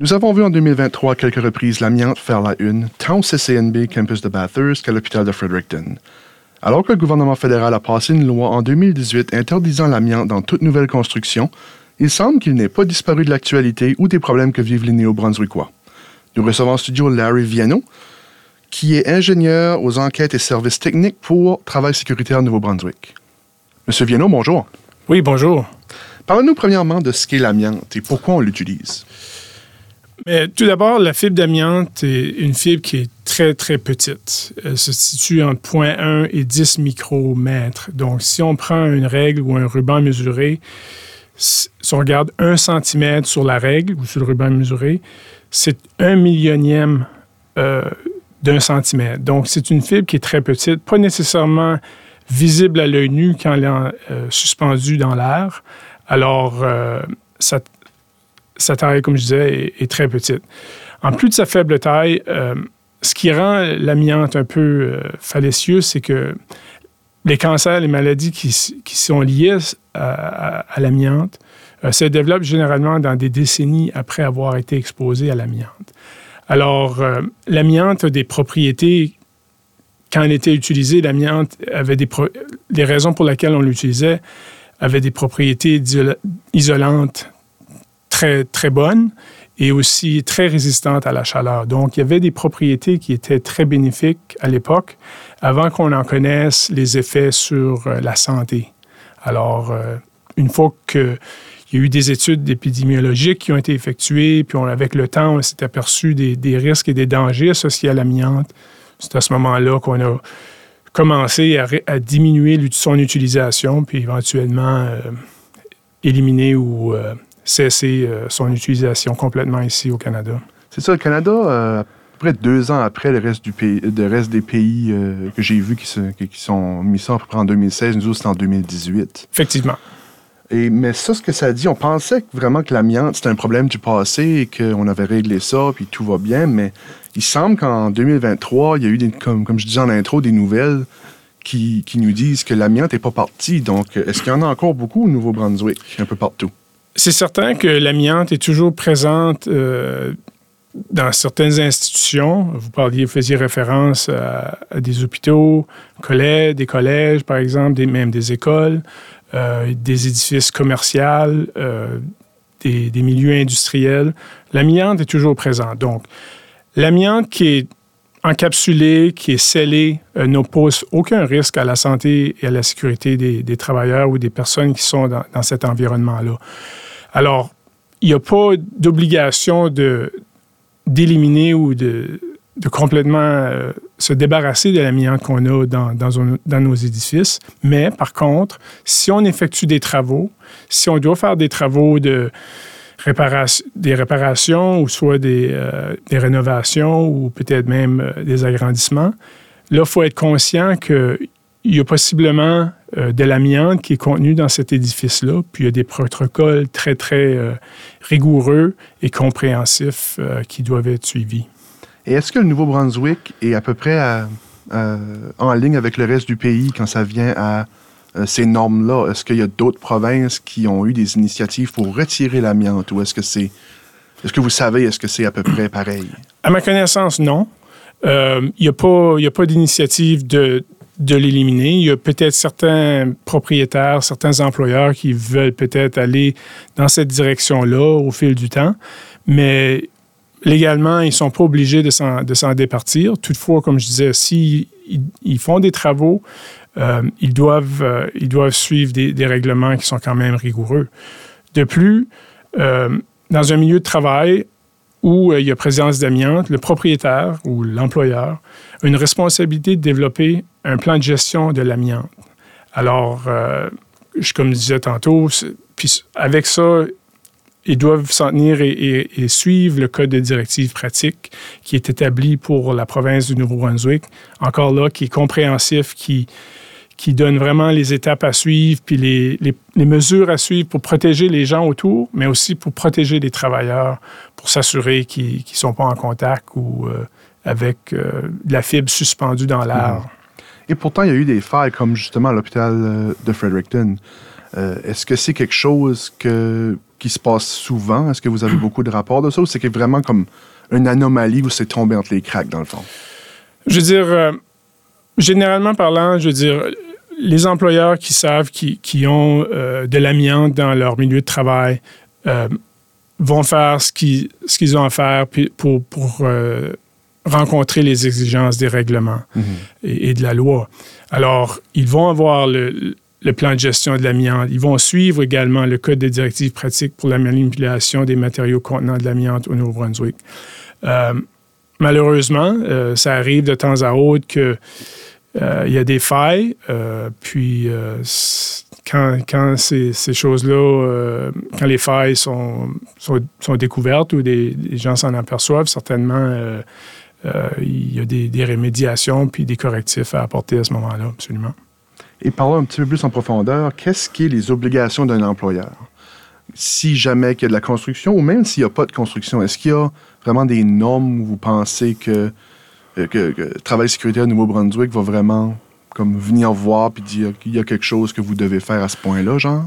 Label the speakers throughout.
Speaker 1: Nous avons vu en 2023 à quelques reprises l'amiante faire la une, tant au CCNB campus de Bathurst qu'à l'hôpital de Fredericton. Alors que le gouvernement fédéral a passé une loi en 2018 interdisant l'amiante dans toute nouvelle construction, il semble qu'il n'ait pas disparu de l'actualité ou des problèmes que vivent les néo-brunswickois. Nous recevons en studio Larry Viano, qui est ingénieur aux enquêtes et services techniques pour Travail sécuritaire Nouveau-Brunswick. Monsieur Viano, bonjour.
Speaker 2: Oui, bonjour.
Speaker 1: Parlez-nous premièrement de ce qu'est l'amiante et pourquoi on l'utilise.
Speaker 2: Tout d'abord, la fibre d'amiante est une fibre qui est très, très petite. Elle se situe entre 0.1 et 10 micromètres. Donc, si on prend une règle ou un ruban mesuré, si on regarde un centimètre sur la règle ou sur le ruban mesuré, c'est un millionième euh, d'un centimètre. Donc, c'est une fibre qui est très petite, pas nécessairement visible à l'œil nu quand elle est euh, suspendue dans l'air. Alors, euh, sa taille, comme je disais, est, très petite. En plus de sa faible taille, euh, ce qui rend l'amiante un peu euh, fallacieux, c'est que les cancers, les maladies qui, sont liées à, l'amiante euh, se développent généralement dans des décennies après avoir été exposés à l'amiante. Alors, l'amiante a des propriétés quand elle était utilisée, l'amiante avait des les raisons pour lesquelles on l'utilisait avaient des propriétés isolantes très, bonne et aussi très résistante à la chaleur. Donc, il y avait des propriétés qui étaient très bénéfiques à l'époque, avant qu'on en connaisse les effets sur euh, la santé. Alors, euh, une fois qu'il y a eu des études épidémiologiques qui ont été effectuées, puis avec le temps, on s'est aperçu des, risques et des dangers associés à l'amiante. C'est à ce moment-là qu'on a commencé à, à, diminuer son utilisation, puis éventuellement euh, éliminer ou cesser euh, son utilisation complètement ici au Canada.
Speaker 1: C'est ça, le Canada, euh, à peu près deux ans après le reste, du pays, le reste des pays euh, que j'ai vus qui, qui, sont mis ça à peu près en 2016, nous autres, c'est en 2018.
Speaker 2: Effectivement.
Speaker 1: Et, mais ça, ce que ça dit, on pensait vraiment que l'amiante, c'était un problème du passé et qu'on avait réglé ça, puis tout va bien, mais il semble qu'en 2023, il y a eu, des, comme, comme je disais en intro, des nouvelles qui, qui nous disent que l'amiante n'est pas partie. Donc, est-ce qu'il y en a encore beaucoup au Nouveau-Brunswick, un peu partout?
Speaker 2: C'est certain que l'amiante est toujours présente euh, dans certaines institutions. Vous parliez, vous faisiez référence à, des hôpitaux, collèges, des collèges, par exemple, des, même des écoles, euh, des édifices commerciaux, euh, des, des, milieux industriels. L'amiante est toujours présente. Donc, l'amiante qui est encapsulé, qui est scellé, euh, n'oppose aucun risque à la santé et à la sécurité des, travailleurs ou des personnes qui sont dans, cet environnement-là. Alors, il n'y a pas d'obligation d'éliminer ou de, complètement euh, se débarrasser de l'amiante qu'on a dans, nos édifices. Mais par contre, si on effectue des travaux, si on doit faire des travaux de des réparations ou soit des, euh, des rénovations ou peut-être même euh, des agrandissements. Là, il faut être conscient qu'il y a possiblement euh, de l'amiante qui est contenu dans cet édifice-là, puis il y a des protocoles très, très rigoureux et compréhensifs qui doivent être suivis.
Speaker 1: Et est-ce que le Nouveau-Brunswick est à peu près en ligne avec le reste du pays quand ça vient à ces normes-là? Est-ce qu'il y a d'autres provinces qui ont eu des initiatives pour retirer l'amiante ou est-ce que c'est. Est-ce que vous savez, est-ce que c'est à peu près pareil?
Speaker 2: À ma connaissance, non. Euh, il n'y a pas, pas d'initiative de, l'éliminer. Il y a peut-être certains propriétaires, certains employeurs qui veulent peut-être aller dans cette direction-là au fil du temps, mais légalement, ils ne sont pas obligés de s'en départir. Toutefois, comme je disais, s'ils ils font des travaux euh, ils, doivent, euh, ils doivent suivre des, règlements qui sont quand même rigoureux. De plus, euh, dans un milieu de travail où il y a présence d'amiante, le propriétaire ou l'employeur a une responsabilité de développer un plan de gestion de l'amiante. Alors, comme je disais tantôt, puis avec ça, ils doivent s'en tenir et, suivre le code de directive pratique qui est établi pour la province du Nouveau-Brunswick. Encore là, qui est compréhensif, qui, qui donne vraiment les étapes à suivre, puis les, les, mesures à suivre pour protéger les gens autour, mais aussi pour protéger les travailleurs, pour s'assurer qu'ils ne sont pas en contact ou euh, avec euh, la fibre suspendue dans l'air. Mhm.
Speaker 1: Et pourtant, il y a eu des failles, comme justement à l'hôpital euh, de Fredericton. Est-ce que c'est quelque chose que, qui se passe souvent? Est-ce que vous avez beaucoup de rapports de ça ou c'est vraiment comme une anomalie où c'est tombé entre les cracks, dans le fond?
Speaker 2: Je veux dire, généralement parlant, je veux dire, les employeurs qui savent qu'ils ont euh, de l'amiante dans leur milieu de travail euh, vont faire ce qu'ils ce ont à faire pour, pour rencontrer les exigences des règlements et, et, de la loi. Alors, ils vont avoir le, le plan de gestion de l'amiante. Ils vont suivre également le code des directives pratiques pour la manipulation des matériaux contenant de l'amiante au Nouveau-Brunswick. Euh, malheureusement, euh, ça arrive de temps à autre qu'il euh, y a des failles, puis quand, quand, ces, ces choses-là, quand les failles sont, sont, découvertes ou des, gens s'en aperçoivent, certainement, il y a des, des rémédiations puis des correctifs à apporter à ce moment-là, absolument.
Speaker 1: Et parlons un petit peu plus en profondeur, qu'est-ce qui est les obligations d'un employeur? Si jamais il y a de la construction, ou même s'il n'y a pas de construction, est-ce qu'il y a vraiment des normes où vous pensez que, euh, que, Travail Sécurité à Nouveau-Brunswick va vraiment comme venir voir puis dire qu'il y a quelque chose que vous devez faire à ce point-là, genre?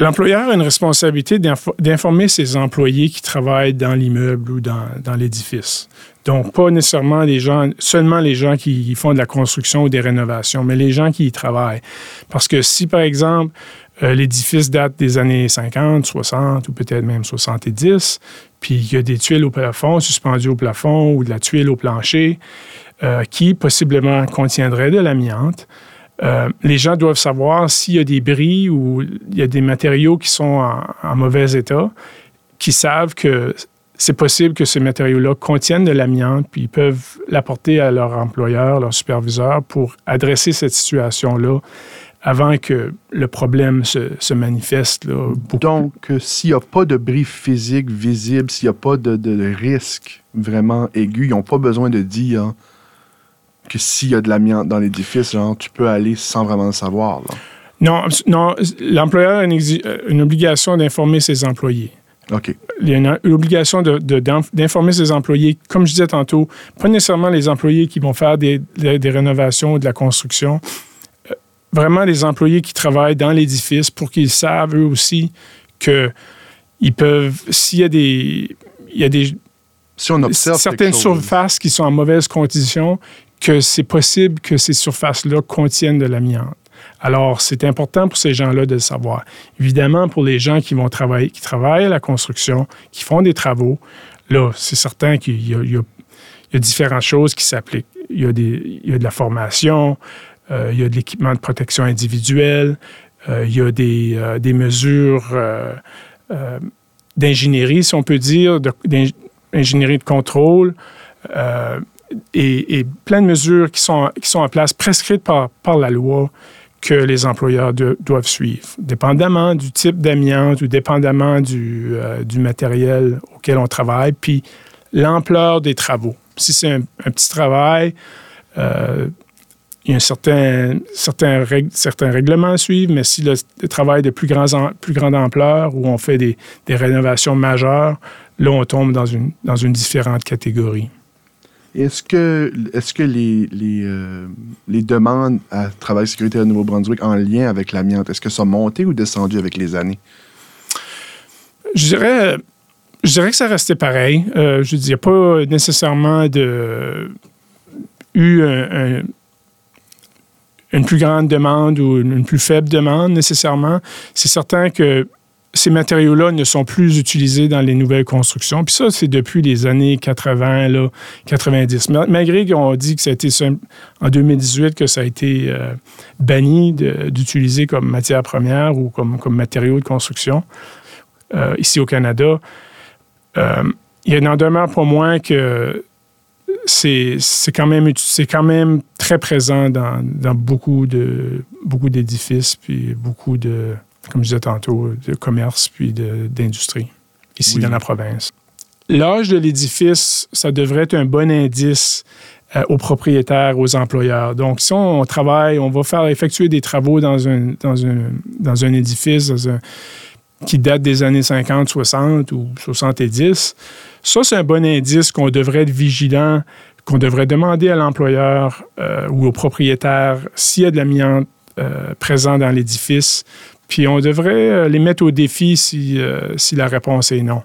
Speaker 2: L'employeur a une responsabilité d'informer ses employés qui travaillent dans l'immeuble ou dans, dans l'édifice. Donc, pas nécessairement les gens, seulement les gens qui font de la construction ou des rénovations, mais les gens qui y travaillent. Parce que si, par exemple, euh, l'édifice date des années 50, 60 ou peut-être même 70, puis il y a des tuiles au plafond, suspendues au plafond ou de la tuile au plancher, euh, qui possiblement contiendraient de l'amiante, euh, les gens doivent savoir s'il y a des bris ou il y a des matériaux qui sont en, mauvais état, qui savent que c'est possible que ces matériaux-là contiennent de l'amiante, puis ils peuvent l'apporter à leur employeur, leur superviseur, pour adresser cette situation-là avant que le problème se, manifeste.
Speaker 1: Donc, euh, s'il n'y a pas de bris physique visible, s'il n'y a pas de, de, risque vraiment aigu, ils n'ont pas besoin de dire que s'il y a de l'amiante dans l'édifice, tu peux aller sans vraiment le savoir.
Speaker 2: Non, non l'employeur a une, obligation d'informer ses employés.
Speaker 1: OK.
Speaker 2: Il y a une, obligation d'informer ses employés, comme je disais tantôt, pas nécessairement les employés qui vont faire des, des, rénovations ou de la construction, euh, vraiment les employés qui travaillent dans l'édifice pour qu'ils savent eux aussi que ils peuvent, s'il y a des, il y a des
Speaker 1: si on observe
Speaker 2: certaines surfaces qui sont en mauvaise condition, que c'est possible que ces surfaces-là contiennent de l'amiante. Alors, c'est important pour ces gens-là de le savoir. Évidemment, pour les gens qui vont travailler, qui travaillent à la construction, qui font des travaux, là, c'est certain qu'il y, a différentes choses qui s'appliquent. Il, y a de la formation, il y a de l'équipement de protection individuelle, euh, il y a des, euh, des mesures d'ingénierie, si on peut dire, d'ingénierie de contrôle et, plein de mesures qui sont, qui sont en place, prescrites par, par la loi, que les employeurs doivent suivre, dépendamment du type d'amiante ou dépendamment du, euh, du, matériel auquel on travaille, puis l'ampleur des travaux. Si c'est un, petit travail, euh, il y a un certain, certains, certains règlements à suivre, mais si le, travail de plus, grand, plus grande ampleur, où on fait des, des rénovations majeures, là, on tombe dans une, dans une différente catégorie.
Speaker 1: Est-ce que, est que les, les, euh, les, demandes à travail sécurité à Nouveau-Brunswick en lien avec l'amiante, est-ce que ça a monté ou descendu avec les années?
Speaker 2: Je dirais, je dirais que ça restait pareil. Euh, je ne dis pas nécessairement de, eu une plus grande demande ou une plus faible demande nécessairement. C'est certain que ces matériaux-là ne sont plus utilisés dans les nouvelles constructions. Puis ça, c'est depuis les années 80, là, 90. Malgré qu'on dit que ça a été en 2018 que ça a été euh, banni d'utiliser comme matière première ou comme, comme matériau de construction euh, ici au Canada, euh, il n'en demeure pas moins que c'est quand, même, quand même très présent dans, dans beaucoup d'édifices beaucoup puis beaucoup de comme je disais tantôt, de commerce puis d'industrie, ici dans la province. L'âge de l'édifice, ça devrait être un bon indice euh, aux propriétaires, aux employeurs. Donc, si on, travaille, on va faire effectuer des travaux dans un, dans un, dans un édifice qui date des années 50, 60 ou 70, ça, c'est un bon indice qu'on devrait être vigilant, qu'on devrait demander à l'employeur euh, ou au propriétaire s'il y a de l'amiante euh, présent dans l'édifice Puis on devrait les mettre au défi si, si la réponse est non.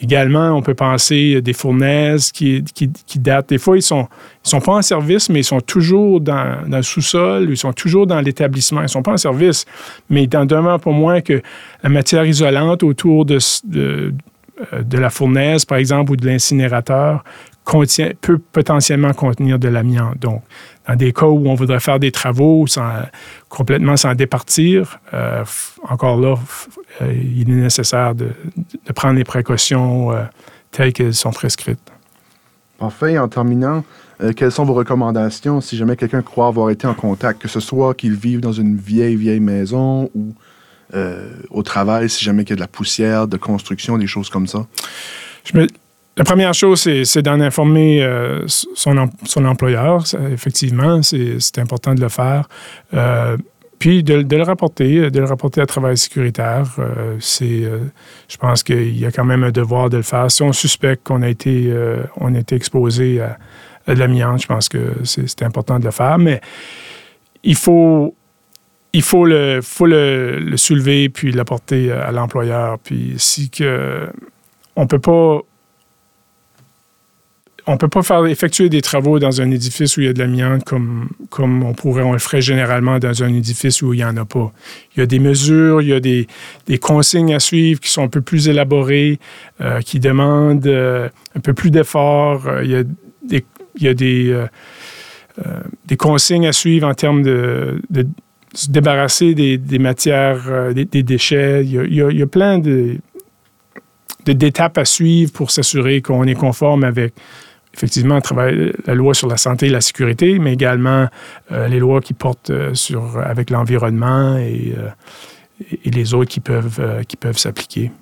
Speaker 2: Également, on peut penser des fournaises qui, qui, datent. Des fois, ils ne sont, ils sont pas en service, mais ils sont toujours dans, dans le sous-sol, ils sont toujours dans l'établissement. Ils ne sont pas en service, mais il en demeure pour moins que la matière isolante autour de, de, de la fournaise, par exemple, ou de l'incinérateur, contient, peut potentiellement contenir de l'amiante. Donc, dans des cas où on voudrait faire des travaux sans, complètement sans départir, euh, encore là, euh, il est nécessaire de, prendre les précautions euh, telles qu'elles sont prescrites.
Speaker 1: Enfin, en terminant, quelles sont vos recommandations si jamais quelqu'un croit avoir été en contact, que ce soit qu'il vive dans une vieille, vieille maison ou au travail, si jamais il y a de la poussière, de construction, des choses comme ça?
Speaker 2: Je me, la première chose, c'est d'en informer euh, son, employeur. effectivement, c'est important de le faire. Euh, puis de, le rapporter, de le rapporter à travail sécuritaire. Euh, c'est, je pense qu'il y a quand même un devoir de le faire. Si on suspecte qu'on a été, on a été exposé à, de l'amiante, je pense que c'est important de le faire. Mais il faut, il faut le, faut le, le soulever puis l'apporter à l'employeur. Puis si que on peut pas on ne peut pas faire effectuer des travaux dans un édifice où il y a de l'amiante comme, comme on pourrait, on le ferait généralement dans un édifice où il n'y en a pas. Il y a des mesures, il y a des, consignes à suivre qui sont un peu plus élaborées, euh, qui demandent euh, un peu plus d'efforts. Euh, il y a des, consignes à suivre en termes de, se débarrasser des, matières, des, déchets. Il y, a, il y a, plein de d'étapes à suivre pour s'assurer qu'on est conforme avec effectivement la loi sur la santé et la sécurité, mais également euh, les lois qui portent euh, sur, avec l'environnement et, euh, et, les autres qui peuvent, qui peuvent s'appliquer.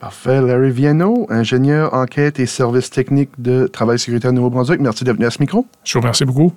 Speaker 1: Parfait. Larry Viano, ingénieur enquête et service technique de travail sécuritaire Nouveau-Brunswick. Merci d'être venu à ce micro.
Speaker 2: Je vous remercie beaucoup.